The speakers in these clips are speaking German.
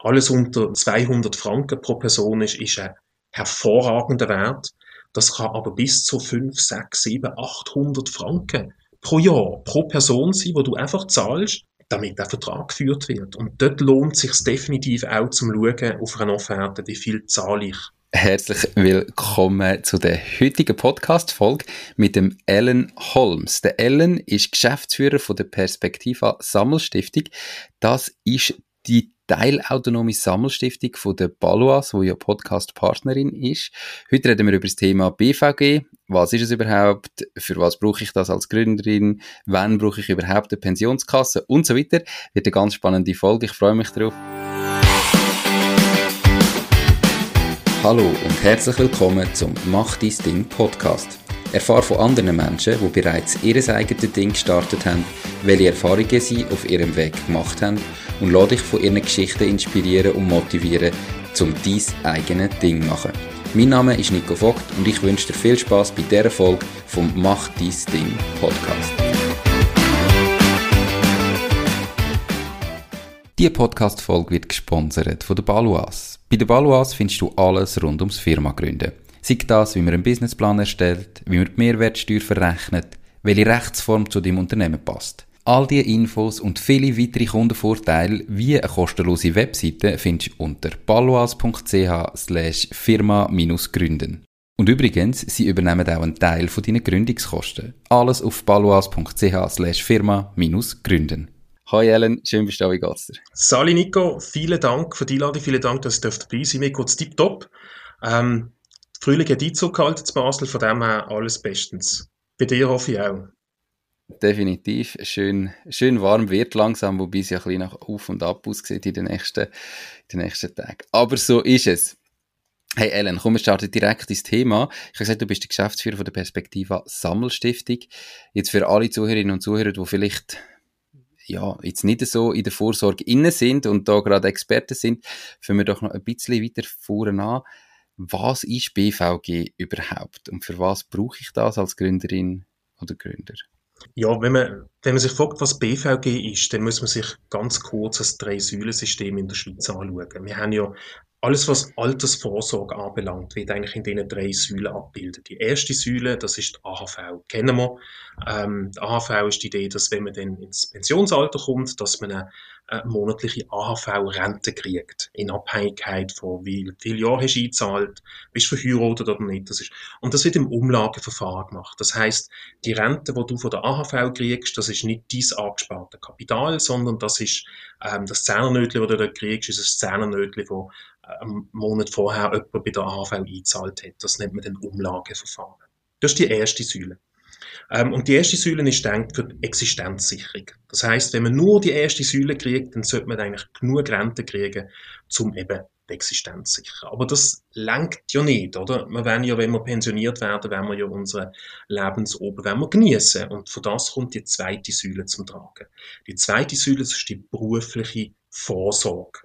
Alles unter 200 Franken pro Person ist, ist ein hervorragender Wert. Das kann aber bis zu 5, 6, 7, 800 Franken pro Jahr, pro Person sein, wo du einfach zahlst, damit der Vertrag geführt wird. Und dort lohnt es sich definitiv auch zum Schauen auf einer Offerte, wie viel zahle ich. Herzlich willkommen zu der heutigen Podcast-Folge mit dem Ellen Holmes. Der Ellen ist Geschäftsführer von der Perspektiva Sammelstiftung. Das ist die teilautonome Sammelstiftung von der Balois, wo ja Podcast-Partnerin ist. Heute reden wir über das Thema BVG. Was ist es überhaupt? Für was brauche ich das als Gründerin? Wann brauche ich überhaupt eine Pensionskasse? Und so weiter. Wird eine ganz spannende Folge. Ich freue mich drauf. Hallo und herzlich willkommen zum Mach dein Ding Podcast. Erfahre von anderen Menschen, die bereits ihr eigenes Ding gestartet haben, welche Erfahrungen sie auf ihrem Weg gemacht haben und lade dich von ihren Geschichten inspirieren und motivieren, um dein eigenes Ding zu machen. Mein Name ist Nico Vogt und ich wünsche dir viel Spaß bei dieser Folge vom Mach dein Ding Podcast. Diese Podcast-Folge wird gesponsert von der Baluas. Bei der Baluas findest du alles rund ums Firma gründen. Sei das, wie man einen Businessplan erstellt, wie man die Mehrwertsteuer verrechnet, welche Rechtsform zu deinem Unternehmen passt. All diese Infos und viele weitere Kundenvorteile wie eine kostenlose Webseite findest du unter paloas.ch slash firma-gründen. Und übrigens, sie übernehmen auch einen Teil von deinen Gründungskosten. Alles auf paloas.ch slash firma-gründen. Hi Ellen, schön bist du da, wie geht's dir? Sali Nico, vielen Dank für die Einladung, vielen Dank, dass ich dabei sein Mir geht's tipptopp. Ähm, Frühling hat Einzug gehalten zu Basel, von dem her alles bestens. Bei dir hoffe ich auch. Definitiv. Schön, schön warm wird langsam, wobei es ja ein bisschen nach Auf und Ab aussieht in den nächsten, in den nächsten Tagen. Aber so ist es. Hey Ellen, komm, wir starten direkt ins Thema. Ich habe gesagt, du bist der Geschäftsführer von der Perspektiva Sammelstiftung. Jetzt für alle Zuhörerinnen und Zuhörer, die vielleicht ja, jetzt nicht so in der Vorsorge innen sind und da gerade Experten sind, fangen wir doch noch ein bisschen weiter vorne an. Was ist BVG überhaupt und für was brauche ich das als Gründerin oder Gründer? Ja, wenn man, wenn man sich fragt, was BVG ist, dann muss man sich ganz kurz das Drei-Säulen-System in der Schweiz anschauen. Wir haben ja alles, was Altersvorsorge anbelangt, wird eigentlich in diesen drei Säulen abbildet. Die erste Säule, das ist die AHV. Kennen wir. Ähm, die AHV ist die Idee, dass wenn man dann ins Pensionsalter kommt, dass man eine, eine monatliche AHV-Rente kriegt. In Abhängigkeit von wie viele Jahre hast du eingezahlt, bist du verheiratet oder nicht. Das ist, und das wird im Umlageverfahren gemacht. Das heißt, die Rente, die du von der AHV kriegst, das ist nicht dein angesparte Kapital, sondern das ist ähm, das Zehnernnötchen, das du da kriegst, ist ein Zehnernnötchen, das einen Monat vorher jemand bei der AHV eingezahlt hat. Das nennt man dann Umlageverfahren. Das ist die erste Säule. Ähm, und die erste Säule ist denkt für die Existenzsicherung. Das heißt, wenn man nur die erste Säule kriegt, dann sollte man eigentlich genug Rente kriegen, um eben die Existenz sichern. Aber das lenkt ja nicht, oder? Wir werden ja, wenn wir pensioniert werden, werden wir ja unsere Lebensober wenn wir genießen. Und von das kommt die zweite Säule zum Tragen. Die zweite Säule ist die berufliche Vorsorge.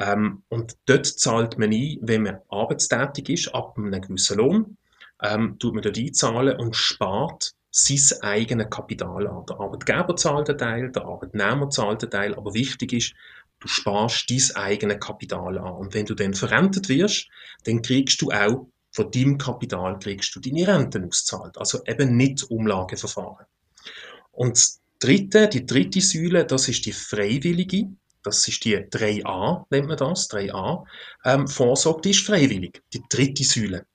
Ähm, und dort zahlt man ein, wenn man arbeitstätig ist, ab einem gewissen Lohn, ähm, tut man dort einzahlen und spart sein eigenes Kapital an. Der Arbeitgeber zahlt einen Teil, der Arbeitnehmer zahlt einen Teil, aber wichtig ist, du sparst dein eigenes Kapital an. Und wenn du dann verrentet wirst, dann kriegst du auch von deinem Kapital kriegst du deine Renten auszahlt. Also eben nicht Umlageverfahren. Und das dritte, die dritte Säule, das ist die freiwillige das ist die 3a, nennt man das, 3a, ähm, Vorsorge, die ist freiwillig, die dritte Säule.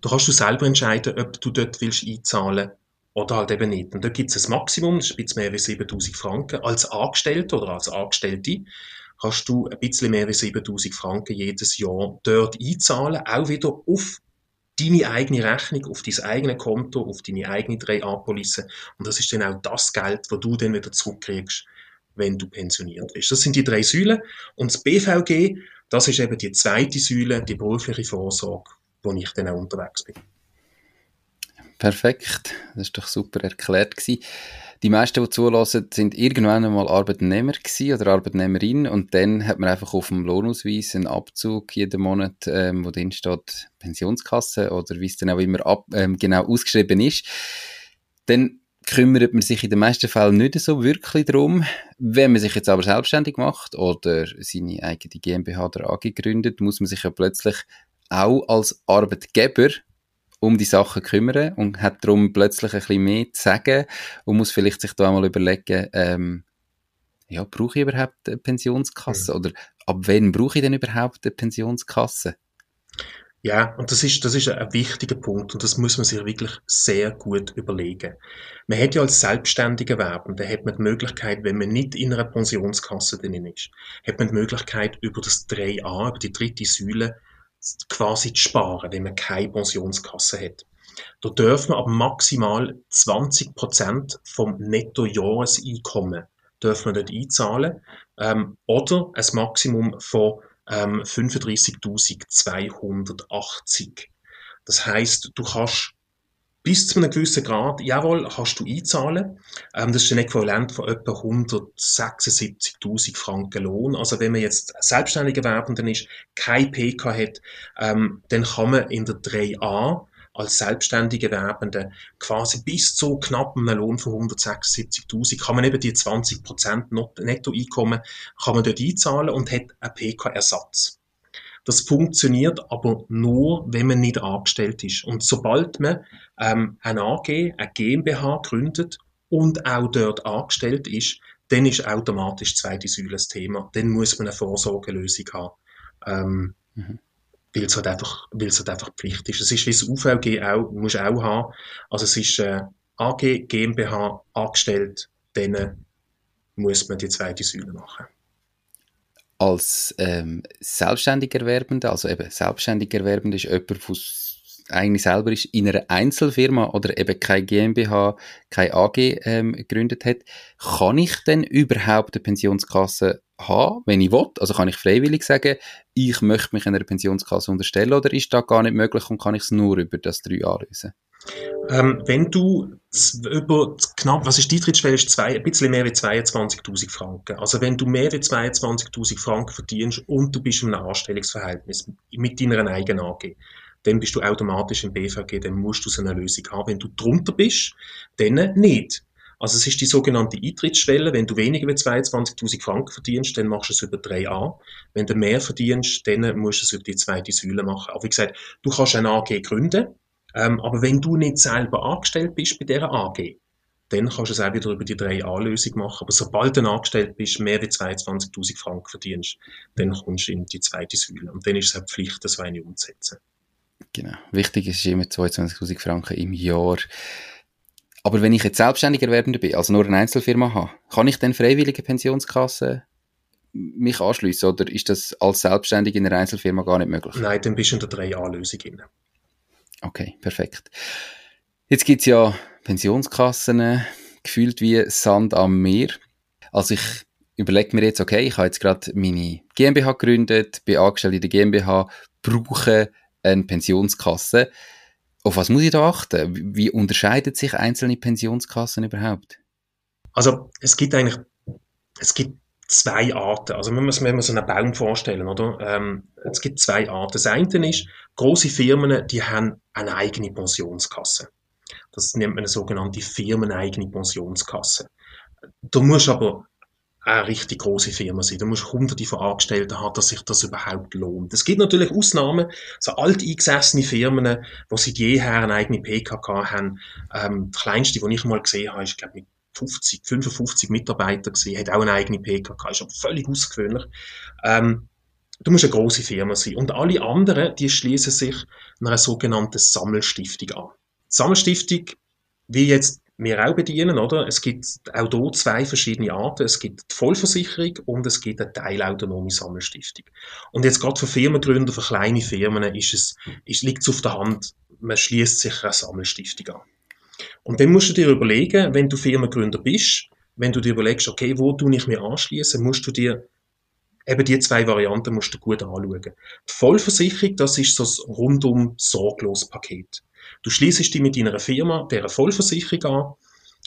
Da kannst du selber entscheiden, ob du dort willst einzahlen oder halt eben nicht. Und da gibt es ein Maximum, das ist ein bisschen mehr als 7000 Franken. Als Angestellter oder als Angestellte kannst du ein bisschen mehr als 7000 Franken jedes Jahr dort einzahlen, auch wieder auf deine eigene Rechnung, auf dein eigene Konto, auf deine eigene 3A-Police. Und das ist dann auch das Geld, das du dann wieder zurückkriegst, wenn du pensioniert bist. Das sind die drei Säulen. Und das BVG, das ist eben die zweite Säule, die berufliche Vorsorge, wo ich dann auch unterwegs bin. Perfekt, das ist doch super erklärt gewesen. Die meisten, die zulassen, sind irgendwann einmal Arbeitnehmer gewesen oder Arbeitnehmerin und dann hat man einfach auf dem Lohnausweis einen Abzug jeden Monat, ähm, wo drin steht Pensionskasse oder wie es dann auch immer ab, ähm, genau ausgeschrieben ist. Dann kümmert man sich in den meisten Fällen nicht so wirklich darum. Wenn man sich jetzt aber selbstständig macht oder seine eigene GmbH oder AG gründet, muss man sich ja plötzlich auch als Arbeitgeber um die Sachen kümmern und hat darum plötzlich ein bisschen mehr zu sagen und muss vielleicht sich da mal überlegen, ähm, ja, brauche ich überhaupt eine Pensionskasse? Mhm. Oder ab wann brauche ich denn überhaupt eine Pensionskasse? Ja, und das ist, das ist ein wichtiger Punkt und das muss man sich wirklich sehr gut überlegen. Man hat ja als selbstständiger Werbender hat man die Möglichkeit, wenn man nicht in einer Pensionskasse drin ist, hat man die Möglichkeit, über das 3a, über die dritte Säule, quasi zu sparen, wenn man keine Pensionskasse hat. Da dürfen man aber maximal 20 Prozent vom Nettojahreseinkommen dürfen wir dort einzahlen ähm, oder ein Maximum von ähm, 35.280. Das heißt, du kannst bis zu einem gewissen Grad, jawohl, kannst du einzahlen. Ähm, das ist ein Äquivalent von etwa 176.000 Franken Lohn. Also wenn man jetzt selbstständiger Werbender ist, kein PK hat, ähm, dann kann man in der 3a als selbstständige Werbende quasi bis zu knapp einem Lohn von 176.000 kann man eben die 20% Nettoeinkommen kann man dort einzahlen und hat einen PK-Ersatz. Das funktioniert aber nur, wenn man nicht angestellt ist. Und sobald man ähm, eine AG, eine GmbH gründet und auch dort angestellt ist, dann ist automatisch zweite Säule das Thema. Dann muss man eine Vorsorgelösung haben. Ähm, mhm weil es halt einfach, weil es halt einfach Pflicht ist. Es ist wie das UVG auch, musst auch haben. Also es ist äh, AG, GmbH, angestellt, dann muss man die zweite Säule machen. Als ähm, selbstständiger Erwerbender, also eben selbstständiger Erwerbender ist jemand, der eigentlich selber ist in einer Einzelfirma oder eben keine GmbH, keine AG ähm, gegründet hat, kann ich denn überhaupt eine Pensionskasse haben, wenn ich will? Also kann ich freiwillig sagen, ich möchte mich einer Pensionskasse unterstellen oder ist das gar nicht möglich und kann ich es nur über das 3a lösen? Ähm, wenn du über knapp, was ist die Eintrittsschwelle? Ist zwei, ein bisschen mehr als 22.000 Franken. Also wenn du mehr als 22.000 Franken verdienst und du bist in einem Anstellungsverhältnis mit deiner eigenen AG, dann bist du automatisch im BVG, dann musst du so eine Lösung haben. Wenn du drunter bist, dann nicht. Also es ist die sogenannte Eintrittsschwelle. Wenn du weniger als 22.000 Franken verdienst, dann machst du es über 3a. Wenn du mehr verdienst, dann musst du es über die zweite Säule machen. Aber wie gesagt, du kannst eine AG gründen, ähm, aber wenn du nicht selber angestellt bist bei dieser AG, dann kannst du es auch wieder über die 3a-Lösung machen. Aber sobald du angestellt bist, mehr als 22.000 Franken verdienst, dann kommst du in die zweite Säule. Und dann ist es eine Pflicht, das eine umzusetzen. Genau. Wichtig ist immer 22.000 Franken im Jahr. Aber wenn ich jetzt selbstständiger Werbender bin, also nur eine Einzelfirma habe, kann ich dann freiwillige Pensionskasse mich anschließen oder ist das als Selbstständiger in einer Einzelfirma gar nicht möglich? Nein, dann bist du in der 3A-Lösung drin. Okay, perfekt. Jetzt gibt's ja Pensionskassen, gefühlt wie Sand am Meer. Also ich überlege mir jetzt, okay, ich habe jetzt gerade meine GmbH gegründet, bin angestellt in der GmbH, brauche eine Pensionskasse. Auf was muss ich da achten? Wie unterscheiden sich einzelne Pensionskassen überhaupt? Also es gibt eigentlich, es gibt zwei Arten. Also man muss sich so einen Baum vorstellen, oder? Ähm, es gibt zwei Arten. Das eine ist, große Firmen, die haben eine eigene Pensionskasse. Das nennt man eine sogenannte firmeneigene Pensionskasse. Du musst aber eine richtig große Firma sein. Du musst hunderte von Angestellten haben, dass sich das überhaupt lohnt. Es gibt natürlich Ausnahmen, so alteingesessene Firmen, die seit jeher eine eigene PKK haben. Ähm, die kleinste, die ich mal gesehen habe, ist, glaube ich, mit 50, 55 Mitarbeiter gesehen, hat auch eine eigene PKK, ist aber völlig ausgewöhnlich. Ähm, du musst eine große Firma sein. Und alle anderen, die schließen sich einer sogenannten Sammelstiftung an. Die Sammelstiftung, wie jetzt wir auch bedienen, oder? Es gibt auch hier zwei verschiedene Arten. Es gibt die Vollversicherung und es gibt eine teilautonome Sammelstiftung. Und jetzt gerade für Firmengründer, für kleine Firmen ist es, ist, liegt es auf der Hand, man schließt sich eine Sammelstiftung an. Und dann musst du dir überlegen, wenn du Firmengründer bist, wenn du dir überlegst, okay, wo du ich mir anschließen, musst du dir eben die zwei Varianten musst du gut anschauen. Die Vollversicherung, das ist so ein rundum sorglos Paket. Du schließest dich mit deiner Firma der Vollversicherung an.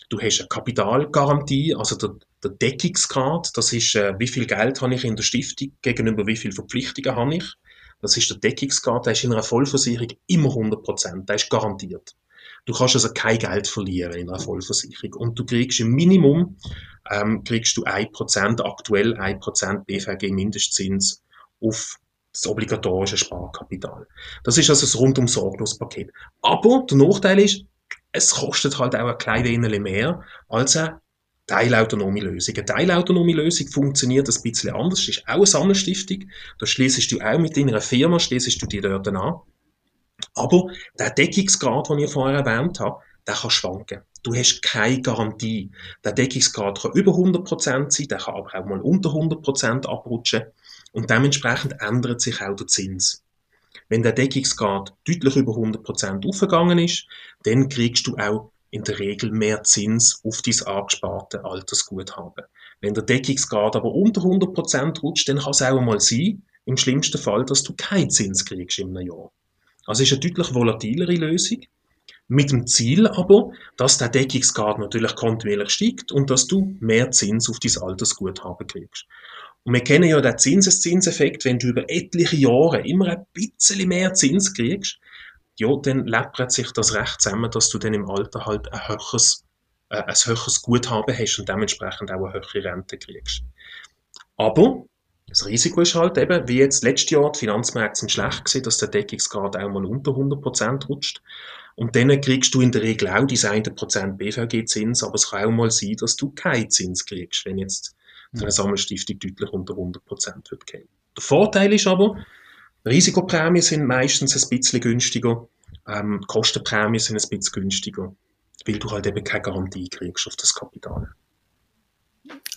Du hast eine Kapitalgarantie, also der, der Deckungsgrad. Das ist, äh, wie viel Geld habe ich in der Stiftung gegenüber wie viel Verpflichtungen habe ich. Das ist der Deckungsgrad. Der ist in einer Vollversicherung immer 100 Prozent. Der ist garantiert. Du kannst also kein Geld verlieren in einer Vollversicherung. Und du kriegst im Minimum, ähm, kriegst du 1%, aktuell 1% BVG Mindestzins auf das obligatorische Sparkapital. Das ist also das rundum sorglos Paket. Aber der Nachteil ist, es kostet halt auch ein klein wenig mehr als eine teilautonome Lösung. Eine teilautonome Lösung funktioniert ein bisschen anders. Das ist auch eine Sammelstiftung. Da schließest du auch mit deiner Firma, schließest du die dort an. Aber der Deckungsgrad, den ich vorher erwähnt habe, der kann schwanken. Du hast keine Garantie. Der Deckungsgrad kann über 100% sein, der kann aber auch mal unter 100% abrutschen. Und dementsprechend ändert sich auch der Zins. Wenn der Deckungsgrad deutlich über 100% aufgegangen ist, dann kriegst du auch in der Regel mehr Zins auf dein angesparte Altersguthaben. Wenn der Deckungsgrad aber unter 100% rutscht, dann kann es auch mal sein, im schlimmsten Fall, dass du keinen Zins kriegst einem Jahr. Also ist eine deutlich volatilere Lösung. Mit dem Ziel aber, dass der Deckungsgrad natürlich kontinuierlich steigt und dass du mehr Zins auf dein Altersguthaben kriegst. Und wir kennen ja den Zinseszinseffekt, wenn du über etliche Jahre immer ein bisschen mehr Zins kriegst, ja, dann läppert sich das recht zusammen, dass du dann im Alter halt ein höheres, äh, ein höheres Guthaben hast und dementsprechend auch eine höhere Rente kriegst. Aber das Risiko ist halt eben, wie jetzt letztes Jahr, die Finanzmärkte sind schlecht gewesen, dass der Deckungsgrad auch mal unter 100% rutscht. Und dann kriegst du in der Regel auch diese 1% BVG-Zins, aber es kann auch mal sein, dass du keinen Zins kriegst, wenn jetzt für eine Sammelstiftung deutlich unter 100% wird gehen. Der Vorteil ist aber, Risikoprämien sind meistens ein bisschen günstiger, ähm, Kostenprämien sind ein bisschen günstiger, weil du halt eben keine Garantie kriegst auf das Kapital.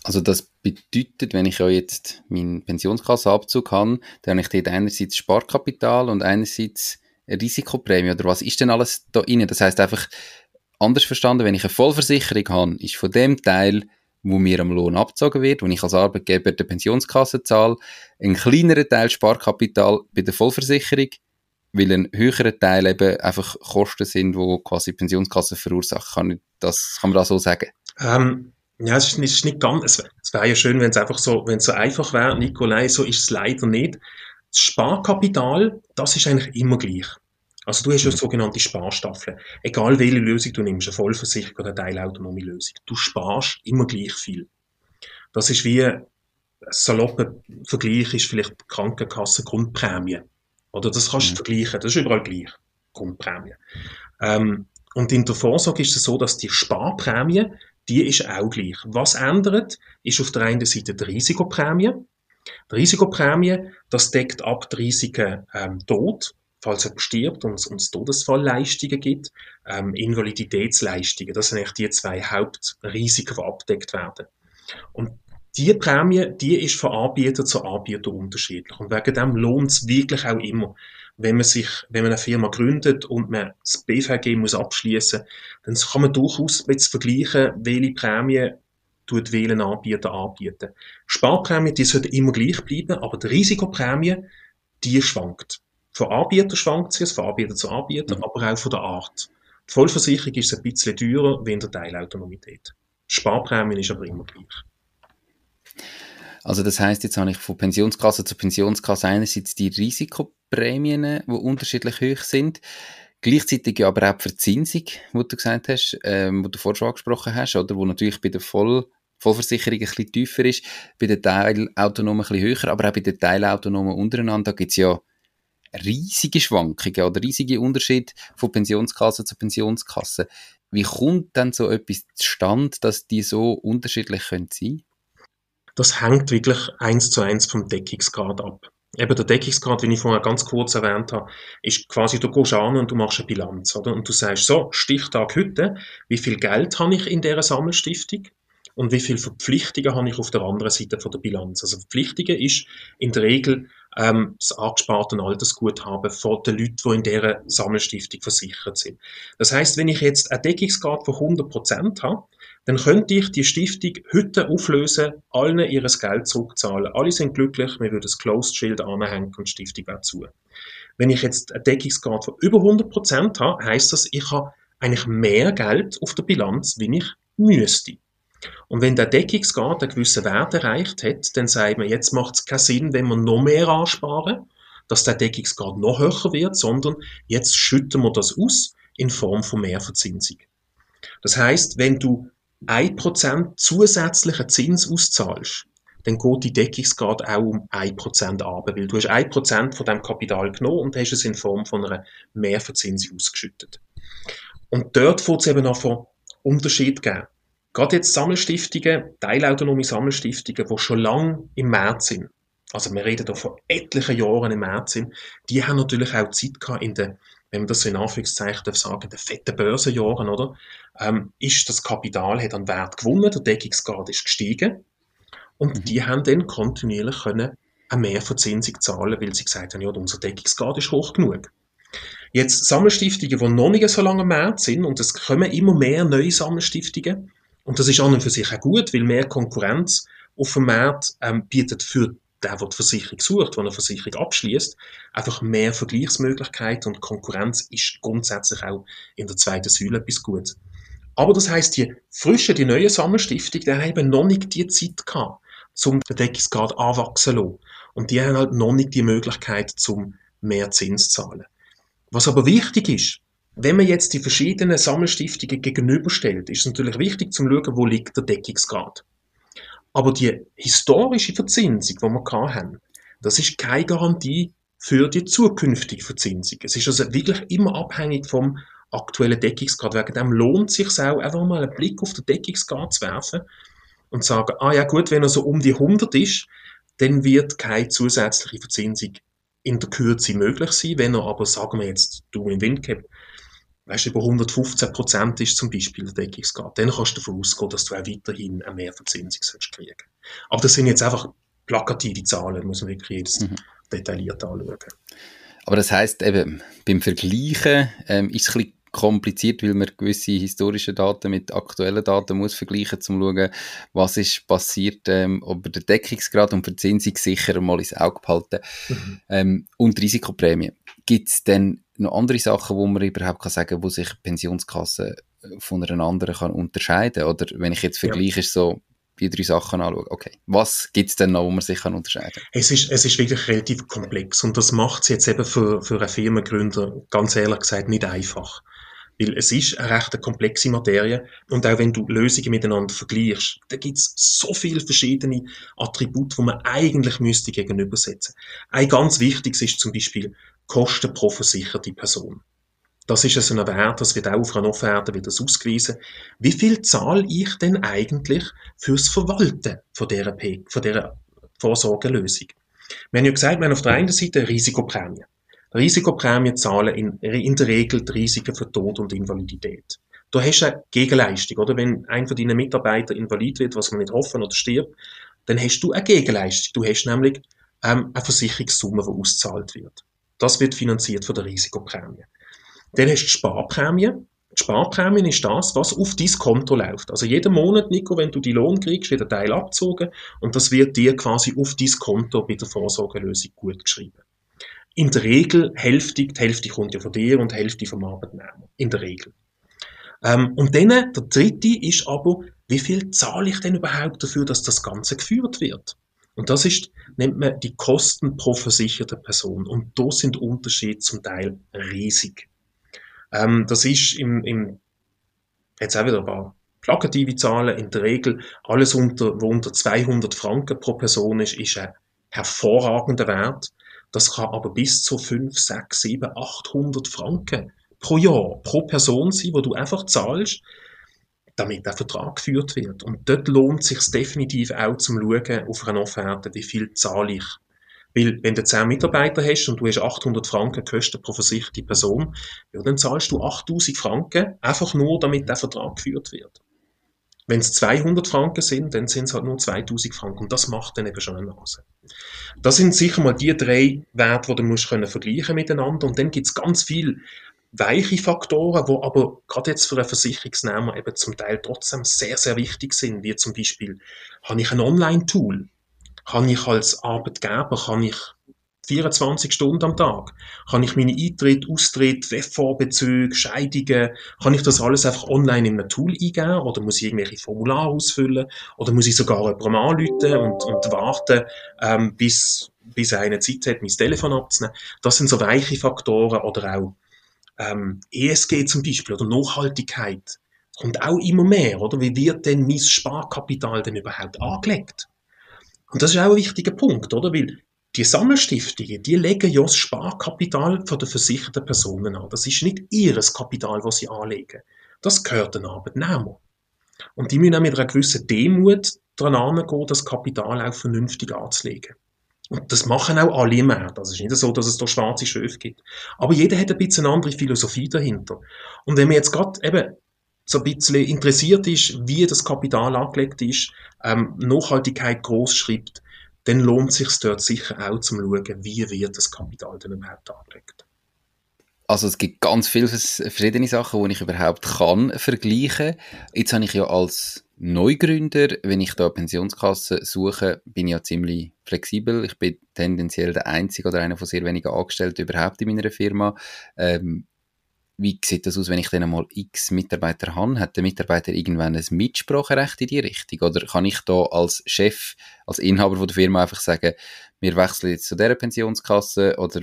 Also das bedeutet, wenn ich ja jetzt meinen Pensionskassenabzug habe, dann habe ich dort einerseits Sparkapital und einerseits eine Risikoprämie. Oder was ist denn alles da drin? Das heißt einfach, anders verstanden, wenn ich eine Vollversicherung habe, ist von dem Teil, wo mir am Lohn abgezogen wird, wo ich als Arbeitgeber der Pensionskasse zahle, ein kleinerer Teil Sparkapital bei der Vollversicherung, weil ein höherer Teil eben einfach Kosten sind, wo quasi Pensionskasse verursacht. Kann, das, kann man das so sagen? Ähm, ja, es ist, es ist nicht ganz, es, es wäre ja schön, wenn es einfach so, wenn es so einfach wäre, Nikolai, so ist es leider nicht. Das Sparkapital, das ist eigentlich immer gleich. Also du hast ja mhm. sogenannte Sparstaffeln. Egal welche Lösung du nimmst, eine Vollversicherung oder eine teilautonome Lösung. Du sparst immer gleich viel. Das ist wie ein salopper Vergleich ist vielleicht Krankenkasse Grundprämie. Oder das kannst du mhm. vergleichen. Das ist überall gleich. Grundprämie. Ähm, und in der Vorsorge ist es so, dass die Sparprämie die ist auch gleich. Was ändert, ist auf der einen Seite die Risikoprämie. Die Risikoprämie, das deckt ab die Risiken ähm, Tod, falls er stirbt und, es Todesfallleistungen gibt, ähm, Invaliditätsleistungen. Das sind eigentlich die zwei Hauptrisiken, die abdeckt werden. Und die Prämie, die ist von Anbieter zu Anbieter unterschiedlich. Und wegen dem lohnt es wirklich auch immer wenn man sich, wenn man eine Firma gründet und man das BVG muss abschließen, dann kann man durchaus jetzt vergleichen, welche Prämie tut welchen Anbieter anbieten. Sparprämie, die sollte immer gleich bleiben, aber die Risikoprämie, die schwankt. Von Anbieter schwankt sie, von Anbieter zu Anbieter, mhm. aber auch von der Art. Die Vollversicherung ist ein bisschen teurer wie in der Teilautonomität. Sparprämie ist aber immer gleich. Also das heißt, jetzt habe ich von Pensionskasse zu Pensionskasse einerseits die Risikoprämien, die unterschiedlich hoch sind, gleichzeitig aber auch die Verzinsung, die du gesagt hast, ähm, die du vorher schon angesprochen hast, oder wo natürlich bei der Voll Vollversicherung ein bisschen tiefer ist, bei den Teilautonomen ein bisschen höher, aber auch bei den Teilautonomen untereinander gibt es ja riesige Schwankungen oder riesige Unterschiede von Pensionskasse zu Pensionskasse. Wie kommt dann so etwas zustande, dass die so unterschiedlich sein können? das hängt wirklich eins zu eins vom Deckungsgrad ab. Eben der Deckungsgrad, wie ich vorher ganz kurz erwähnt habe, ist quasi, du gehst an und du machst eine Bilanz, oder? Und du sagst so, Stichtag heute, wie viel Geld habe ich in dieser Sammelstiftung? Und wie viele Verpflichtungen habe ich auf der anderen Seite von der Bilanz? Also Verpflichtungen ist in der Regel ähm, das angesparte Altersguthaben von den Leuten, die in dieser Sammelstiftung versichert sind. Das heißt, wenn ich jetzt einen Deckungsgrad von 100% habe, dann könnte ich die Stiftung heute auflösen, allen ihres Geld zurückzahlen. Alle sind glücklich, wir würden das Closed Schild anhängen und die Stiftung wäre zu. Wenn ich jetzt einen Deckungsgrad von über 100% habe, heißt das, ich habe eigentlich mehr Geld auf der Bilanz, wie ich müsste. Und wenn der Deckungsgrad einen gewissen Wert erreicht hat, dann sagt man, jetzt macht es keinen Sinn, wenn wir noch mehr ansparen, dass der Deckungsgrad noch höher wird, sondern jetzt schütten wir das aus in Form von Mehrverzinsung. Das heißt, wenn du 1% zusätzlichen Zins auszahlst, dann geht die Deckungsgrad auch um 1% runter, weil du hast 1% von deinem Kapital genommen und hast es in Form von einer Mehrverzinsung ausgeschüttet. Und dort wird es eben noch von Unterschied geben. Gerade jetzt Sammelstiftungen, teilautonome Sammelstiftungen, die schon lange im März sind, also wir reden da von etlichen Jahren im März sind, die haben natürlich auch Zeit gehabt in den, wenn man das so in Anführungszeichen darf sagen, den fetten Börsenjahren, oder? Ähm, ist das Kapital hat an Wert gewonnen, der Deckungsgrad ist gestiegen und mhm. die haben dann kontinuierlich können eine Mehrverzinsung zahlen, weil sie gesagt haben, ja, unser Deckungsgrad ist hoch genug. Jetzt Sammelstiftungen, die noch nicht so lange im März sind, und es kommen immer mehr neue Sammelstiftungen, und das ist an und für sich auch gut, weil mehr Konkurrenz auf dem Markt ähm, bietet für der, der die Versicherung sucht, der eine Versicherung abschließt, einfach mehr Vergleichsmöglichkeiten und Konkurrenz ist grundsätzlich auch in der zweiten Säule etwas Gutes. Aber das heißt, die frische, die neue Sammelstiftung, die haben noch nicht die Zeit gehabt, zum den Deckungsgrad anwachsen zu lassen. Und die haben halt noch nicht die Möglichkeit, zum mehr Zins zu zahlen. Was aber wichtig ist, wenn man jetzt die verschiedenen Sammelstiftungen gegenüberstellt, ist es natürlich wichtig zu schauen, wo liegt der Deckungsgrad. Aber die historische Verzinsung, die wir haben, das ist keine Garantie für die zukünftige Verzinsung. Es ist also wirklich immer abhängig vom aktuellen Deckungsgrad. Wegen dem lohnt es sich auch, einfach mal einen Blick auf den Deckungsgrad zu werfen und zu sagen, ah ja gut, wenn er so um die 100 ist, dann wird keine zusätzliche Verzinsung in der Kürze möglich sein. Wenn er aber, sagen wir jetzt, du in Windcap, weißt du, über 115 Prozent ist zum Beispiel der Deckungsgrad, dann kannst du davon ausgehen, dass du auch weiterhin eine Mehrverzinsung kriegen Aber das sind jetzt einfach plakative Zahlen, muss man wirklich jedes mhm. detailliert anschauen. Aber das heißt eben, beim Vergleichen ähm, ist es ein bisschen kompliziert, weil man gewisse historische Daten mit aktuellen Daten muss vergleichen, um zu schauen, was ist passiert, ähm, ob der Deckungsgrad und Verzinsung sicher mal ins Auge behalten. Mhm. Ähm, und Risikoprämie. Gibt es denn noch andere Sachen, wo man überhaupt kann sagen, wo sich Pensionskasse von einer anderen kann unterscheiden? Oder wenn ich jetzt vergleiche, ja. ist so die drei Sachen anschaue. Okay, was gibt es denn noch, wo man sich kann unterscheiden kann? Es ist, es ist wirklich relativ komplex und das macht es jetzt eben für, für einen Firmengründer ganz ehrlich gesagt nicht einfach. Weil es ist eine recht komplexe Materie und auch wenn du Lösungen miteinander vergleichst, da gibt es so viele verschiedene Attribute, die man eigentlich müsste gegenübersetzen. Ein ganz wichtiges ist zum Beispiel Kosten pro versicherte Person. Das ist also ein Wert, das wird auch auf einer Offerte wieder ausgewiesen. Wie viel zahle ich denn eigentlich fürs Verwalten von dieser, P von dieser Vorsorgelösung? Wir haben ja gesagt, wir haben auf der einen Seite eine Risikoprämie. Risikoprämie zahlen in, in der Regel die Risiken für Tod und Invalidität. Du hast eine Gegenleistung, oder? Wenn ein von deinen Mitarbeitern invalid wird, was man nicht hoffen oder stirbt, dann hast du eine Gegenleistung. Du hast nämlich ähm, eine Versicherungssumme, die ausgezahlt wird. Das wird finanziert von der Risikoprämie. Dann hast du die Sparprämie. Die Sparprämie ist das, was auf dein Konto läuft. Also jeden Monat, Nico, wenn du die Lohn kriegst, wird ein Teil abgezogen und das wird dir quasi auf dein Konto bei der Vorsorgelösung gut geschrieben. In der Regel Hälfte, die Hälfte kommt ja von dir und die Hälfte vom Arbeitnehmer. In der Regel. Ähm, und dann, der dritte ist aber, wie viel zahle ich denn überhaupt dafür, dass das Ganze geführt wird? Und das ist, nennt man die Kosten pro versicherte Person. Und da sind Unterschiede zum Teil riesig. Ähm, das ist im, im, jetzt auch wieder ein paar plakative Zahlen, in der Regel alles unter, wo unter 200 Franken pro Person ist, ist ein hervorragender Wert. Das kann aber bis zu 5, 6, 7, 800 Franken pro Jahr, pro Person sein, wo du einfach zahlst, damit der Vertrag geführt wird. Und dort lohnt es sich definitiv auch zum Schauen auf einer Offerte, wie viel zahle ich. Weil, wenn du 10 Mitarbeiter hast und du hast 800 Franken Kosten pro versicherte Person, ja, dann zahlst du 8000 Franken einfach nur, damit der Vertrag geführt wird. Wenn es 200 Franken sind, dann sind es halt nur 2000 Franken. Und das macht dann eben schon eine Nase. Das sind sicher mal die drei Werte, die du musst können vergleichen miteinander. Und dann gibt es ganz viel weiche Faktoren, wo aber gerade jetzt für einen Versicherungsnehmer eben zum Teil trotzdem sehr, sehr wichtig sind, wie zum Beispiel, habe ich ein Online-Tool? Kann ich als Arbeitgeber, kann ich 24 Stunden am Tag, kann ich meine Eintritt, Austritt, WFV-Bezüge, Scheidungen, kann ich das alles einfach online in einem Tool eingeben oder muss ich irgendwelche Formulare ausfüllen oder muss ich sogar jemandem anrufen und, und warten, ähm, bis, bis er eine Zeit hat, mein Telefon abzunehmen. Das sind so weiche Faktoren oder auch ähm, ESG zum Beispiel oder Nachhaltigkeit kommt auch immer mehr, oder? Wie wird denn mein Sparkapital denn überhaupt angelegt? Und das ist auch ein wichtiger Punkt, oder? Weil die Sammelstiftungen, die legen ja das Sparkapital von den versicherten Personen an. Das ist nicht ihres Kapital, was sie anlegen. Das gehört den Arbeitnehmern. Und die müssen auch mit einer gewissen Demut daran angehen, das Kapital auch vernünftig anzulegen. Und das machen auch alle. Also es ist nicht so, dass es da schwarze Schöfe gibt. Aber jeder hat ein bisschen eine andere Philosophie dahinter. Und wenn man jetzt gerade eben so ein bisschen interessiert ist, wie das Kapital angelegt ist, ähm, Nachhaltigkeit groß schreibt, dann lohnt es sich dort sicher auch zum schauen, wie wird das Kapital denn überhaupt angelegt. Also es gibt ganz viele verschiedene Sachen, die ich überhaupt kann vergleichen. Jetzt habe ich ja als Neugründer, wenn ich da eine Pensionskasse suche, bin ich ja ziemlich flexibel. Ich bin tendenziell der Einzige oder einer von sehr wenigen Angestellten überhaupt in meiner Firma. Ähm, wie sieht das aus, wenn ich dann einmal x Mitarbeiter habe? Hat der Mitarbeiter irgendwann ein Mitspracherecht in die Richtung? Oder kann ich da als Chef, als Inhaber von der Firma einfach sagen, wir wechseln jetzt zu dieser Pensionskasse oder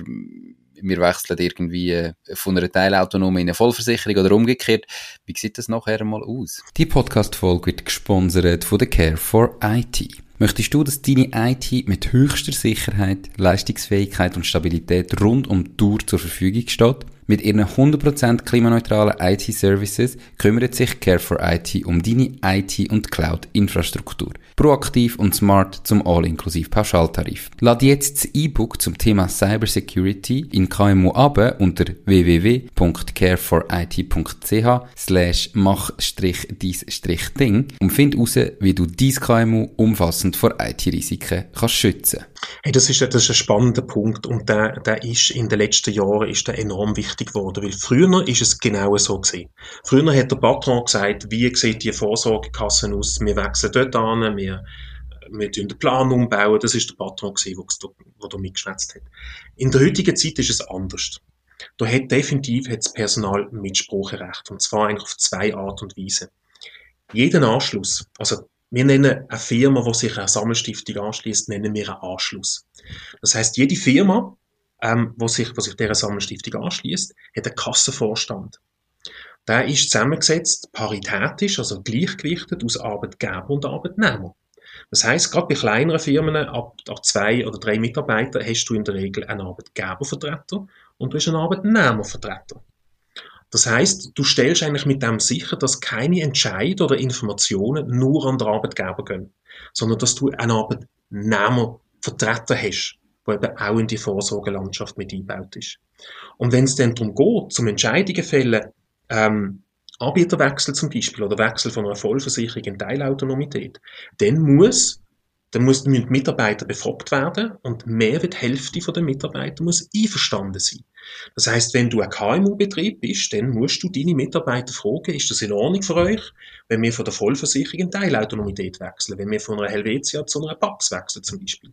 wir wechseln irgendwie von einer Teilautonome in eine Vollversicherung oder umgekehrt. Wie sieht das nachher mal aus? Die Podcast-Folge wird gesponsert von der Care for IT. Möchtest du, dass deine IT mit höchster Sicherheit, Leistungsfähigkeit und Stabilität rund um die Tour zur Verfügung steht? Mit ihren 100% klimaneutralen IT-Services kümmert sich Care for IT um deine IT- und Cloud-Infrastruktur. Proaktiv und smart zum All-inklusiv Pauschaltarif. Lad jetzt das E-Book zum Thema Cybersecurity in KMU ab unter www.careforit.ch slash mach-dies-ding und find heraus, wie du dein KMU umfassend vor IT-Risiken kannst schützen. Hey, das ist, das ist ein spannender Punkt und der, der ist in den letzten Jahren ist der enorm wichtig geworden, weil früher ist es genau so gewesen. Früher hat der Patron gesagt, wie sieht die Vorsorgekasse aus, wir wechseln dort an, wir, wir den Plan umbauen, das ist der Patron der da mitgeschwätzt hat. In der heutigen Zeit ist es anders. Da hat definitiv hat das Personal Mitspracherecht, und zwar eigentlich auf zwei Art und Weise. Jeden Anschluss, also wir nennen eine Firma, die sich einer Sammelstiftung anschließt, nennen wir einen Anschluss. Das heißt, jede Firma ähm, wo sich, wo sich dieser Sammelstiftung anschließt, hat einen Kassenvorstand. Der ist zusammengesetzt paritätisch, also gleichgewichtet aus Arbeitgeber und Arbeitnehmer. Das heißt, gerade bei kleineren Firmen ab, ab zwei oder drei Mitarbeitern hast du in der Regel einen Arbeitgebervertreter und du hast einen Arbeitnehmervertreter. Das heißt, du stellst eigentlich mit dem sicher, dass keine Entscheid oder Informationen nur an den Arbeitgeber gehen, sondern dass du einen Arbeitnehmervertreter hast wo eben auch in die Vorsorgelandschaft mit eingebaut ist. Und wenn es dann darum geht, zum Entscheidungen fällen, ähm, Anbieterwechsel zum Beispiel oder Wechsel von einer Vollversicherung in Teilautonomität, dann muss dann müssen die Mitarbeiter befragt werden und mehr wie die Hälfte der Mitarbeiter muss einverstanden sein. Das heißt, wenn du ein KMU-Betrieb bist, dann musst du deine Mitarbeiter fragen, ist das in Ordnung für euch, wenn wir von der Vollversicherung in Teilautonomität wechseln, wenn wir von einer Helvetia zu einer PAX wechseln zum Beispiel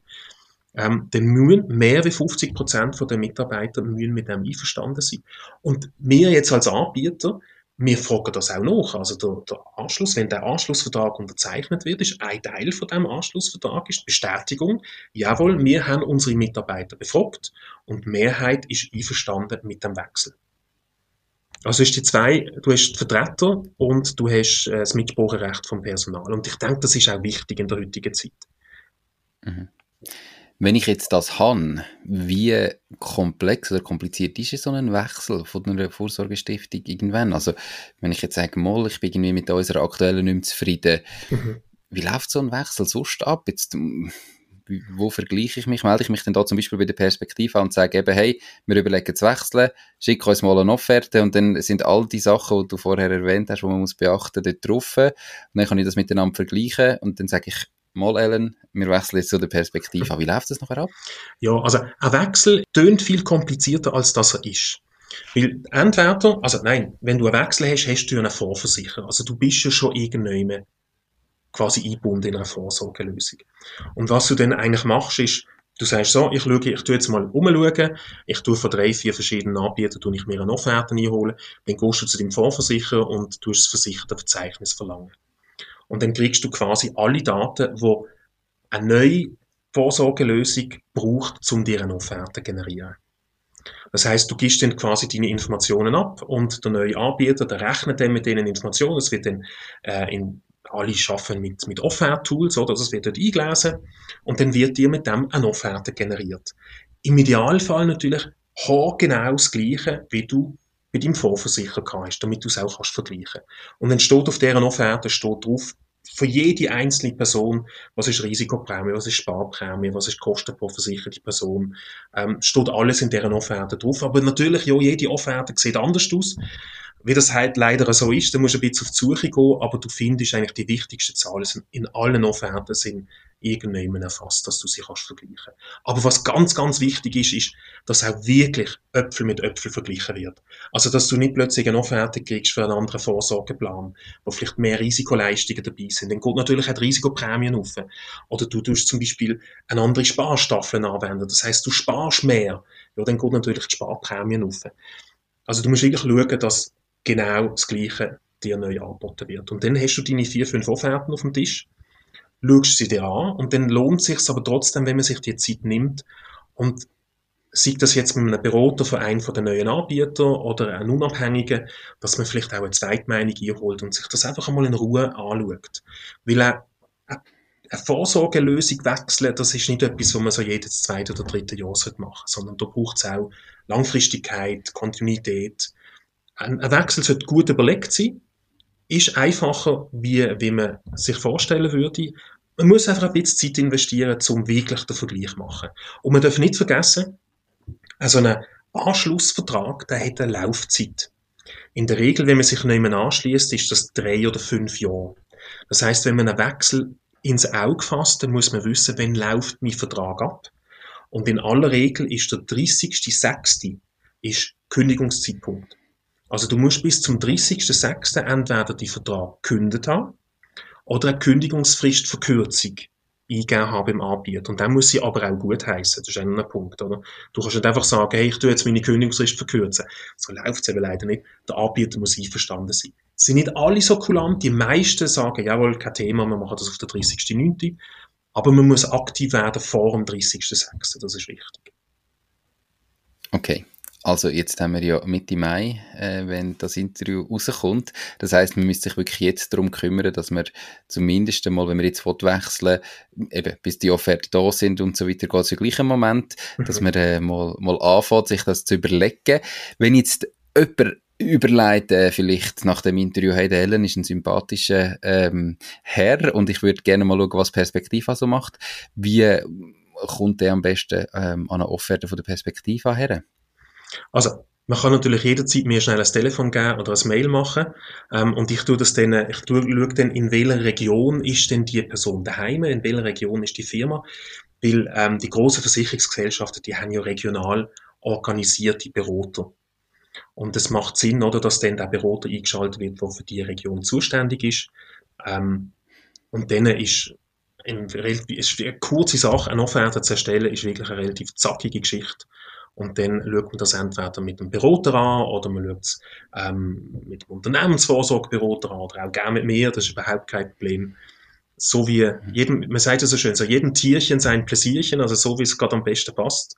ähm, dann müssen mehr als 50 Prozent der Mitarbeiter müssen mit dem einverstanden sein. Und wir jetzt als Anbieter, wir fragen das auch nach. Also der, der Anschluss, wenn der Anschlussvertrag unterzeichnet wird, ist ein Teil von dem Anschlussvertrag ist die Bestätigung, jawohl, wir haben unsere Mitarbeiter befragt und die Mehrheit ist einverstanden mit dem Wechsel. Also ist die zwei, du hast die Vertreter und du hast äh, das Mitspracherecht vom Personal. Und ich denke, das ist auch wichtig in der heutigen Zeit. Mhm. Wenn ich jetzt das habe, wie komplex oder kompliziert ist so ein Wechsel von einer Vorsorgestiftung irgendwann? Also, wenn ich jetzt sage, mal, ich bin irgendwie mit unserer aktuellen nicht mehr zufrieden, mhm. wie läuft so ein Wechsel sonst ab? Jetzt, wo vergleiche ich mich? Melde ich mich denn da zum Beispiel bei der Perspektive an und sage eben, hey, wir überlegen zu wechseln, schick uns mal eine Offerte und dann sind all die Sachen, die du vorher erwähnt hast, die man muss beachten, dort drauf. Und dann kann ich das miteinander vergleichen und dann sage ich, mal Ellen, wir wechseln jetzt zu der Perspektive. Wie läuft das nachher ab? Ja, also ein Wechsel tönt viel komplizierter, als das er ist. Weil entweder, also nein, wenn du einen Wechsel hast, hast du einen Vorversicherer. Also du bist ja schon irgendwann quasi eingebunden in einer Vorsorgelösung. Und was du dann eigentlich machst, ist, du sagst so, ich schaue, ich tue jetzt mal umschauen, ich tue von drei, vier verschiedenen Anbietern, tue ich mir eine Offerte einholen, dann gehst du zu deinem Vorversicherer und tust das Versichertenverzeichnis verlangen. Und dann kriegst du quasi alle Daten, die eine neue Vorsorgelösung braucht, um dir eine Offerte zu generieren. Das heißt, du gibst dann quasi deine Informationen ab und der neue Anbieter, der rechnet dann mit diesen Informationen. Es wird dann äh, in alle arbeiten mit, mit Offert-Tools, oder? Das wird dort eingelesen und dann wird dir mit dem eine Offerte generiert. Im Idealfall natürlich genau das Gleiche, wie du mit deinem Vorversicherer hast, damit du es auch kannst vergleichen. Und dann steht auf deren Offerte steht drauf, für jede einzelne Person, was ist Risikoprämie, was ist Sparprämie, was ist Kosten pro versicherte Person, ähm, steht alles in deren Offerte drauf. Aber natürlich, ja, jede Offerte sieht anders aus. Wie das halt leider so ist, da musst du ein bisschen auf die Suche gehen, aber du findest eigentlich die wichtigsten Zahlen in allen Offerten sind irgendjemand erfasst, dass du sie kannst vergleichen. Aber was ganz, ganz wichtig ist, ist, dass auch wirklich Äpfel mit Äpfel verglichen wird. Also, dass du nicht plötzlich eine Offerte kriegst für einen anderen Vorsorgeplan, wo vielleicht mehr Risikoleistungen dabei sind. Dann geht natürlich auch die Risikoprämien auf. Oder du tust zum Beispiel eine andere Sparstaffel anwenden. Das heißt, du sparst mehr. Ja, dann geht natürlich die Sparprämien auf. Also, du musst wirklich schauen, dass genau das Gleiche dir neu angeboten wird. Und dann hast du deine vier, fünf Offerten auf dem Tisch schaust sie dir an und dann lohnt es sich aber trotzdem, wenn man sich die Zeit nimmt und sieht das jetzt mit einem Berater von einem den neuen Anbietern oder einem Unabhängigen, dass man vielleicht auch eine Zweitmeinung einholt und sich das einfach einmal in Ruhe anschaut. Weil eine, eine Vorsorgelösung wechseln, das ist nicht etwas, was man so jedes zweite oder dritte Jahr machen sollte, sondern da braucht es auch Langfristigkeit, Kontinuität. Ein, Wechsel sollte gut überlegt sein, ist einfacher, wie, wie man sich vorstellen würde, man muss einfach ein bisschen Zeit investieren, um wirklich den Vergleich zu machen. Und man darf nicht vergessen, also ein Anschlussvertrag, der hat eine Laufzeit. In der Regel, wenn man sich mehr anschließt, ist das drei oder fünf Jahre. Das heißt, wenn man einen Wechsel ins Auge fasst, dann muss man wissen, wann läuft mein Vertrag ab. Und in aller Regel ist der 30.06. ist Kündigungszeitpunkt. Also du musst bis zum 30.06. entweder die Vertrag gekündigt haben oder eine Kündigungsfristverkürzung eingegeben haben beim Anbieter. Und dann muss sie aber auch gut heißen. Das ist auch ein Punkt, oder? Du kannst nicht einfach sagen, hey, ich tue jetzt meine Kündigungsfrist verkürzen. So läuft es eben leider nicht. Der Anbieter muss einverstanden sein. Es sind nicht alle so kulant. Die meisten sagen, jawohl, kein Thema, wir machen das auf der 30.09. Aber man muss aktiv werden vor dem 30.06. Das ist wichtig. Okay. Also jetzt haben wir ja Mitte Mai, äh, wenn das Interview rauskommt. Das heißt, man müsste sich wirklich jetzt darum kümmern, dass man zumindest einmal, wenn wir jetzt wechseln eben bis die Offerten da sind und so weiter, geht es im Moment, mhm. dass man äh, mal, mal anfängt, sich das zu überlegen. Wenn jetzt jemand überlegt, äh, vielleicht nach dem Interview, hey, der Ellen ist ein sympathischer ähm, Herr und ich würde gerne mal schauen, was Perspektiva so macht. Wie kommt der am besten ähm, an eine Offerte von der Perspektiva her? Also, man kann natürlich jederzeit mir schnell ein Telefon geben oder ein Mail machen. Ähm, und ich tue das dann, ich tue, schaue dann, in welcher Region ist denn die Person daheim, in welcher Region ist die Firma. Weil ähm, die großen Versicherungsgesellschaften, die haben ja regional organisierte Berater. Und es macht Sinn, oder, dass dann der Berater eingeschaltet wird, der für die Region zuständig ist. Ähm, und dann ist, in, ist eine kurze Sache, eine Offerte zu erstellen, ist wirklich eine relativ zackige Geschichte. Und dann schaut man das entweder mit dem Berater an oder man schaut es ähm, mit dem Unternehmensvorsorgeberater an oder auch gerne mit mir, das ist überhaupt kein Problem. So wie jedem, man sagt ja so schön, so jedem Tierchen sein Pläsierchen, also so wie es gerade am besten passt,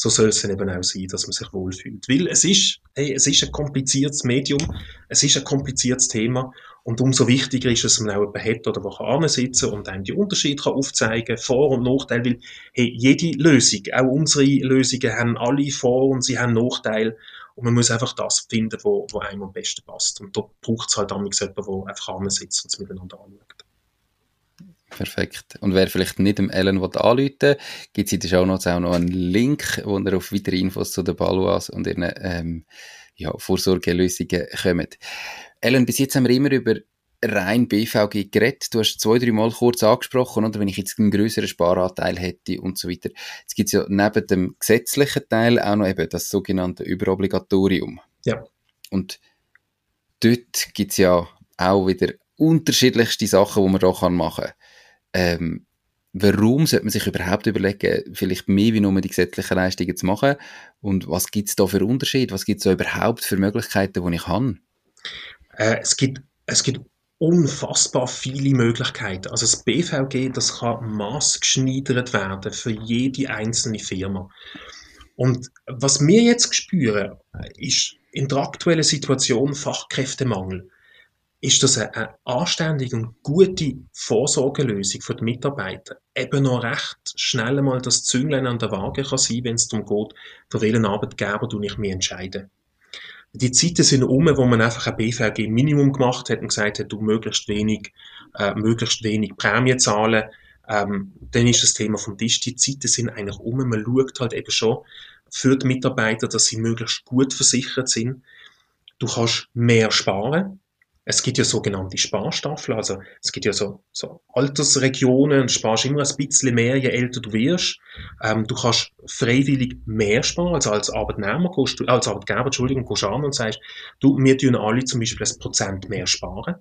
so soll es dann eben auch sein, dass man sich wohlfühlt. Weil es ist, hey, es ist ein kompliziertes Medium, es ist ein kompliziertes Thema und umso wichtiger ist es, dass man auch jemanden hat, oder der kann sitzen und einem die Unterschiede kann aufzeigen, Vor- und Nachteile, weil hey, jede Lösung, auch unsere Lösungen haben alle Vor- und sie haben Nachteile und man muss einfach das finden, wo, wo einem am besten passt. Und da braucht es halt damals jemanden, der einfach sitzt und es miteinander anschaut. Perfekt. Und wer vielleicht nicht dem Ellen anrufen will, gibt es in den Show Notes auch noch einen Link, wo ihr auf weitere Infos zu den Baluas und ihren ähm, ja, Vorsorgelösungen kommt. Ellen, bis jetzt haben wir immer über rein BVG geredet. Du hast zwei, drei Mal kurz angesprochen, oder? Wenn ich jetzt einen größeren Sparanteil hätte und so weiter. Jetzt gibt es ja neben dem gesetzlichen Teil auch noch eben das sogenannte Überobligatorium. Ja. Und dort gibt es ja auch wieder unterschiedlichste Sachen, die man da machen kann. Ähm, warum sollte man sich überhaupt überlegen, vielleicht mehr wie nur die gesetzlichen Leistungen zu machen? Und was gibt es da für Unterschiede? Was gibt es da überhaupt für Möglichkeiten, die ich habe? Äh, es gibt, es gibt unfassbar viele Möglichkeiten. Also das BVG, das kann maßgeschneidert werden für jede einzelne Firma. Und was wir jetzt spüren, ist in der aktuellen Situation Fachkräftemangel. Ist das eine, eine anständige und gute Vorsorgelösung für die Mitarbeiter? Eben noch recht schnell mal das Zünglein an der Waage kann sein, wenn es darum geht, für welchen Arbeitgeber du nicht mehr entscheiden. Die Zeiten sind um, wo man einfach ein BVG-Minimum gemacht hat und gesagt hat, du möglichst wenig, äh, möglichst wenig Prämie zahlen. Ähm, dann ist das Thema vom Tisch. Die Zeiten sind eigentlich um. Man schaut halt eben schon für die Mitarbeiter, dass sie möglichst gut versichert sind. Du kannst mehr sparen. Es gibt ja sogenannte Sparstaffeln, also es gibt ja so, so Altersregionen, du sparst immer ein bisschen mehr, je älter du wirst. Ähm, du kannst freiwillig mehr sparen, also als Arbeitnehmer, gehst du, als Arbeitgeber, Entschuldigung, gehst an und sagst, du, wir tun alle zum Beispiel ein Prozent mehr sparen.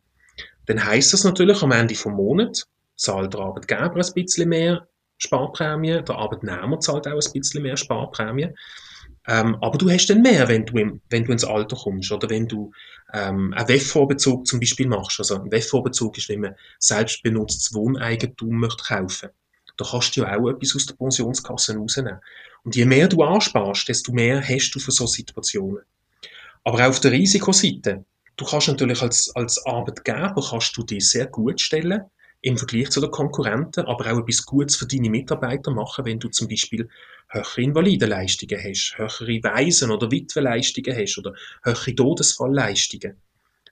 Dann heisst das natürlich am Ende vom Monat, zahlt der Arbeitgeber ein bisschen mehr Sparprämie, der Arbeitnehmer zahlt auch ein bisschen mehr Sparprämie. Ähm, aber du hast dann mehr, wenn du, im, wenn du ins Alter kommst oder wenn du ähm, einen WEF-Vorbezug zum Beispiel machst. Also ein WEF-Vorbezug ist, wenn man selbstbenutztes Wohneigentum möchte kaufen. Da kannst du ja auch etwas aus der Pensionskasse rausnehmen. Und je mehr du ansparst, desto mehr hast du für so Situationen. Aber auch auf der Risikoseite, du kannst natürlich als, als Arbeitgeber kannst du dich sehr gut stellen im Vergleich zu den Konkurrenten, aber auch etwas Gutes für deine Mitarbeiter machen, wenn du zum Beispiel höhere Invalidenleistungen hast, höhere Waisen- oder Witwenleistungen hast oder höhere Todesfallleistungen.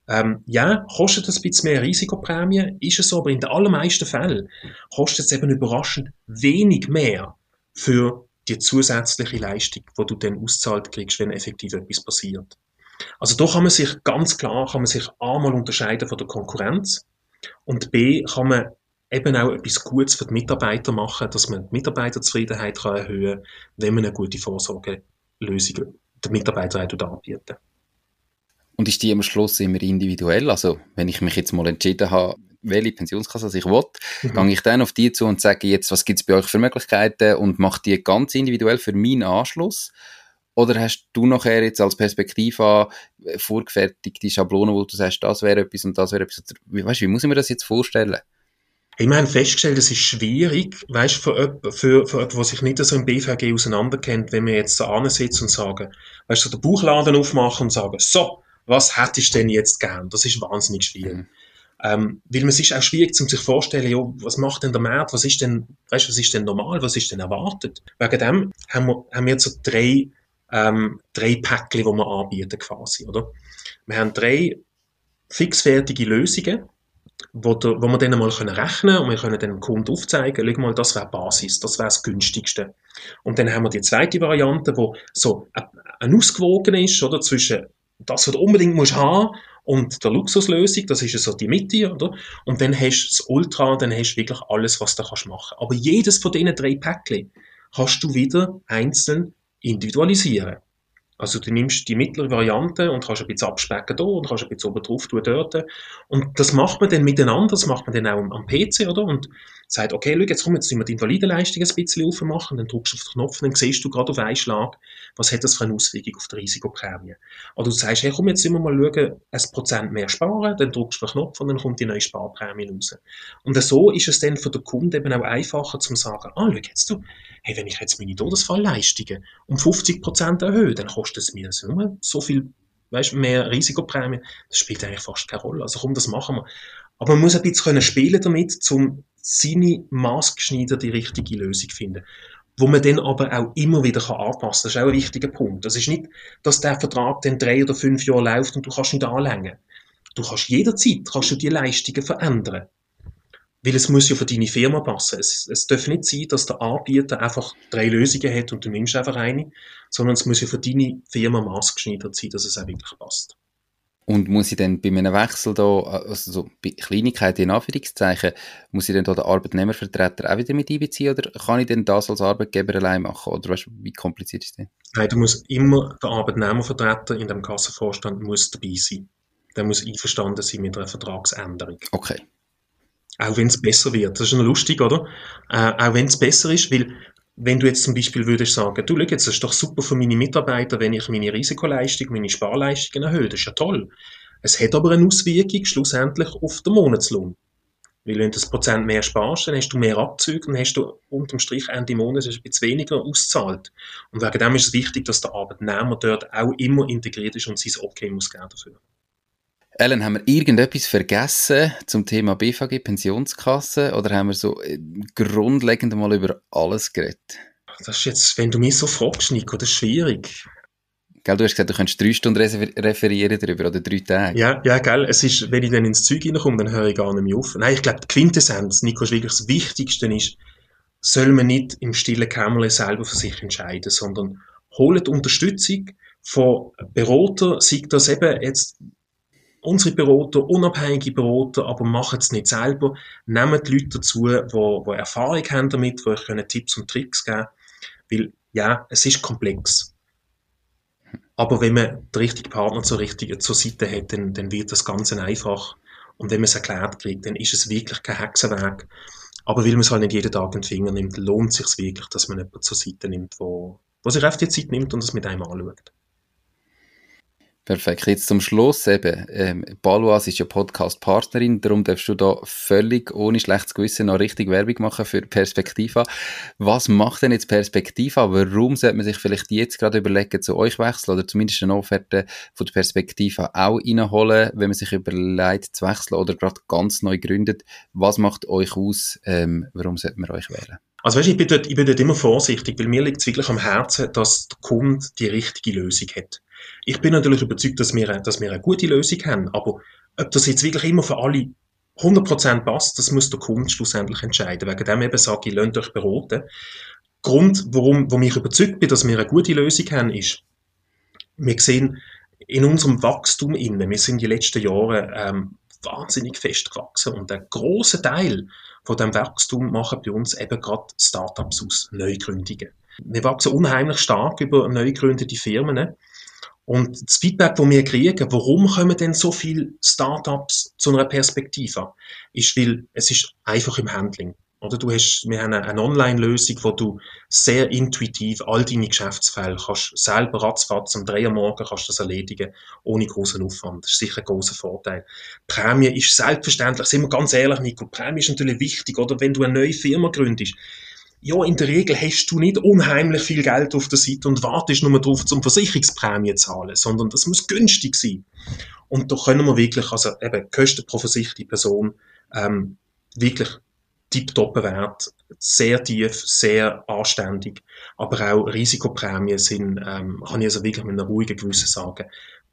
Ähm, ja, kostet es ein bisschen mehr Risikoprämie, ist es so, aber in den allermeisten Fällen kostet es eben überraschend wenig mehr für die zusätzliche Leistung, die du dann auszahlt kriegst, wenn effektiv etwas passiert. Also da kann man sich ganz klar, kann man sich einmal unterscheiden von der Konkurrenz und B kann man eben auch etwas Gutes für die Mitarbeiter machen, dass man die Mitarbeiterzufriedenheit kann erhöhen kann, wenn man eine gute Vorsorgelösung den Mitarbeitern anbieten Und ist die am Schluss immer individuell? Also, wenn ich mich jetzt mal entschieden habe, welche Pensionskasse ich will, mhm. gehe ich dann auf die zu und sage jetzt, was gibt es bei euch für Möglichkeiten und mache die ganz individuell für meinen Anschluss? Oder hast du nachher jetzt als Perspektive äh, vorgefertigte Schablonen, wo du sagst, das wäre etwas und das wäre etwas? Weißt, wie muss ich mir das jetzt vorstellen? Ich meine, festgestellt, es ist schwierig, weißt, für jemanden, für, für jemanden, der sich nicht so im BVG auseinanderkennt, wenn wir jetzt da ansitzen und sagen, weißt du, so den Buchladen aufmachen und sagen, so, was hättest du denn jetzt gern? Das ist wahnsinnig schwierig. Mhm. Ähm, weil es ist auch schwierig, um sich vorzustellen, ja, was macht denn der Markt? Was ist denn, weißt, was ist denn normal? Was ist denn erwartet? Wegen dem haben wir, haben wir jetzt so drei, ähm, drei Päckchen, die wir anbieten quasi, oder? Wir haben drei fixfertige Lösungen, wo, der, wo wir dann mal können rechnen und wir können dann dem Kunden aufzeigen, schau mal, das wäre Basis, das wäre das günstigste. Und dann haben wir die zweite Variante, wo so ein ausgewogen ist, oder, zwischen das, was du unbedingt musst haben und der Luxuslösung, das ist so die Mitte, oder? Und dann hast du das Ultra, dann hast du wirklich alles, was du kannst machen. Aber jedes von diesen drei Päckchen kannst du wieder einzeln individualisieren. Also du nimmst die mittlere Variante und kannst ein bisschen abspecken da und kannst ein bisschen oben drauf tun dort. Und das macht man dann miteinander, das macht man dann auch am PC, oder? Und sagt, okay, schau, jetzt komm, jetzt müssen wir die Invalidenleistung ein bisschen aufmachen, dann drückst du auf den Knopf und dann siehst du gerade auf einen Schlag, was hat das für eine Auswirkung auf die Risikoprämie. Oder du sagst, hey, komm, jetzt müssen wir mal schauen, ein Prozent mehr sparen, dann drückst du auf den Knopf und dann kommt die neue Sparprämie raus. Und so ist es dann für den Kunden eben auch einfacher zu sagen, ah, schau jetzt du, hey, wenn ich jetzt meine Todesfallleistungen um 50 Prozent erhöhe, dann kostet es mir so viel weißt, mehr Risikoprämie, das spielt eigentlich fast keine Rolle. Also komm, das machen wir. Aber man muss ein bisschen können spielen damit, um seine maßgeschneiderte richtige Lösung zu finden. Wo man dann aber auch immer wieder anpassen kann. Das ist auch ein wichtiger Punkt. Das ist nicht, dass der Vertrag dann drei oder fünf Jahre läuft und du kannst nicht anlängen. Du kannst jederzeit, kannst du die Leistungen verändern. Weil es muss ja für deine Firma passen. Es, es darf nicht sein, dass der Anbieter einfach drei Lösungen hat und du nimmst einfach eine, sondern es muss ja für deine Firma maßgeschneidert sein, dass es auch wirklich passt. Und muss ich dann bei einem Wechsel da, also so bei Kleinigkeiten in Anführungszeichen, muss ich dann da den Arbeitnehmervertreter auch wieder mit einbeziehen oder kann ich denn das als Arbeitgeber allein machen? Oder weißt, wie kompliziert ist das? Nein, du musst immer, der Arbeitnehmervertreter in dem Kassenvorstand muss dabei sein. Der muss einverstanden sein mit einer Vertragsänderung. Okay. Auch wenn es besser wird. Das ist noch lustig, oder? Äh, auch wenn es besser ist, weil wenn du jetzt zum Beispiel würdest sagen, du, schau, jetzt, das ist doch super für meine Mitarbeiter, wenn ich meine Risikoleistung, meine Sparleistungen erhöhe, das ist ja toll. Es hat aber eine Auswirkung schlussendlich auf den Monatslohn. Weil wenn du das Prozent mehr sparst, dann hast du mehr Abzüge und hast du unterm Strich Ende Monat ein bisschen weniger auszahlt. Und wegen dem ist es wichtig, dass der Arbeitnehmer dort auch immer integriert ist und sein Okay muss geben dafür. Ellen, haben wir irgendetwas vergessen zum Thema BVG, Pensionskasse, oder haben wir so äh, grundlegend mal über alles geredet? Das ist jetzt, wenn du mich so fragst, Nico, das ist schwierig. Gell, du hast gesagt, du könntest drei Stunden referieren darüber oder drei Tage. Ja, ja, gell. Es ist, wenn ich dann ins Zeug reinkomme, dann höre ich gar nicht mehr auf. Nein, ich glaube, die Quintessenz, Nico, ist wirklich das Wichtigste ist, soll man nicht im stillen Kämmerlein selber für sich entscheiden, sondern holt Unterstützung von Beratern, sei das eben jetzt unsere Berater, unabhängige Berater, aber machen es nicht selber. Nehmt die Leute dazu, die, die Erfahrung haben damit, die euch Tipps und Tricks geben können. Weil, ja, es ist komplex. Aber wenn man den richtigen Partner zur richtigen, zur Seite hat, dann, dann wird das Ganze einfach. Und wenn man es erklärt kriegt, dann ist es wirklich kein Hexenwerk. Aber weil man es halt nicht jeden Tag in den Finger nimmt, lohnt es sich wirklich, dass man jemanden zur Seite nimmt, wo, wo sich auf die Zeit nimmt und es mit einem anschaut. Perfekt. Jetzt zum Schluss eben. Ähm, Balois ist ja Podcast-Partnerin, darum darfst du da völlig ohne schlechtes Gewissen noch richtig Werbung machen für Perspektiva. Was macht denn jetzt Perspektiva? Warum sollte man sich vielleicht jetzt gerade überlegen, zu euch wechseln oder zumindest eine Offerte von der Perspektiva auch reinholen, wenn man sich überlegt zu wechseln oder gerade ganz neu gründet? Was macht euch aus? Ähm, warum sollte man euch wählen? Also weißt, ich bin dort, ich bin dort immer vorsichtig, weil mir liegt es wirklich am Herzen, dass der Kunde die richtige Lösung hat. Ich bin natürlich überzeugt, dass wir, dass wir eine gute Lösung haben, aber ob das jetzt wirklich immer für alle 100% passt, das muss der Kunde schlussendlich entscheiden. Wegen dem eben sage ich, lasst euch beraten. Grund, warum, warum ich überzeugt bin, dass wir eine gute Lösung haben, ist, wir sehen in unserem Wachstum innen, wir sind die letzten Jahre ähm, wahnsinnig fest gewachsen und ein großer Teil von dem Wachstum machen bei uns eben gerade Startups aus, Neugründungen. Wir wachsen unheimlich stark über neu gegründete Firmen und das Feedback, das wir kriegen, warum kommen denn so viele Startups zu einer Perspektive, ist, weil es ist einfach im Handling. Oder du hast, wir haben eine, Online-Lösung, wo du sehr intuitiv all deine Geschäftsfälle kannst selber ratzfatz am 3 Uhr morgen kannst das erledigen, ohne großen Aufwand. Das ist sicher ein großer Vorteil. Prämie ist selbstverständlich, sind wir ganz ehrlich, Nico, Prämie ist natürlich wichtig, oder wenn du eine neue Firma gründest, ja, in der Regel hast du nicht unheimlich viel Geld auf der Seite und wartest nur darauf, zum Versicherungsprämie zu zahlen, sondern das muss günstig sein. Und da können wir wirklich, also eben Kosten pro versicherte Person, ähm, wirklich tiptop Wert, sehr tief, sehr anständig, aber auch Risikoprämien sind, ähm, kann ich also wirklich mit einem ruhigen Gewissen sagen,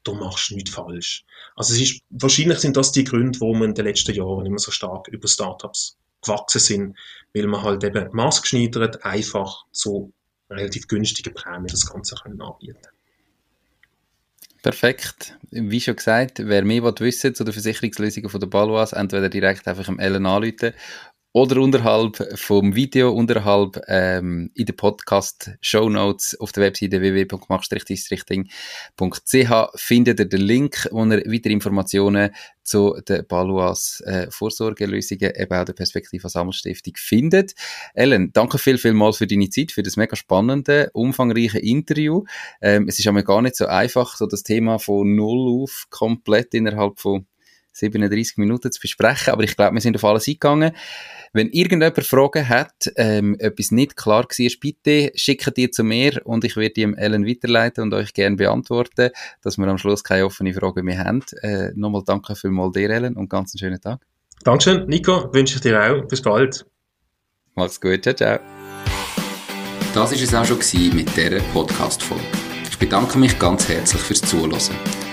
du machst nichts falsch. Also es ist, wahrscheinlich sind das die Gründe, warum wir in den letzten Jahren immer so stark über Startups gewachsen sind, weil man halt eben maßgeschneidert einfach zu relativ günstigen Prämien das Ganze können anbieten Perfekt. Wie schon gesagt, wer mehr wissen zu den Versicherungslösungen von der Balois, entweder direkt einfach im Ellen anrufen oder unterhalb vom Video, unterhalb ähm, in den Podcast Show Notes auf der Webseite www.machstrichdistrichting.ch findet ihr den Link, wo ihr weitere Informationen zu den Baluas äh, Vorsorgelösungen, eben auch der Perspektiva Sammelstiftung findet. Ellen, danke viel, viel mal für deine Zeit, für das mega spannende, umfangreiche Interview. Ähm, es ist aber gar nicht so einfach, so das Thema von Null auf komplett innerhalb von 37 Minuten zu besprechen, aber ich glaube, wir sind auf alles eingegangen. Wenn irgendjemand Fragen hat, ähm, etwas nicht klar war, bitte schickt die zu mir und ich werde die Ellen weiterleiten und euch gerne beantworten, dass wir am Schluss keine offene Fragen mehr haben. Äh, nochmal danke vielmals dir, Ellen, und ganz einen schönen Tag. Dankeschön, Nico, wünsche ich dir auch. Bis bald. Mach's gut, ciao, ciao. Das war es auch schon mit dieser Podcast-Folge. Ich bedanke mich ganz herzlich fürs Zuhören.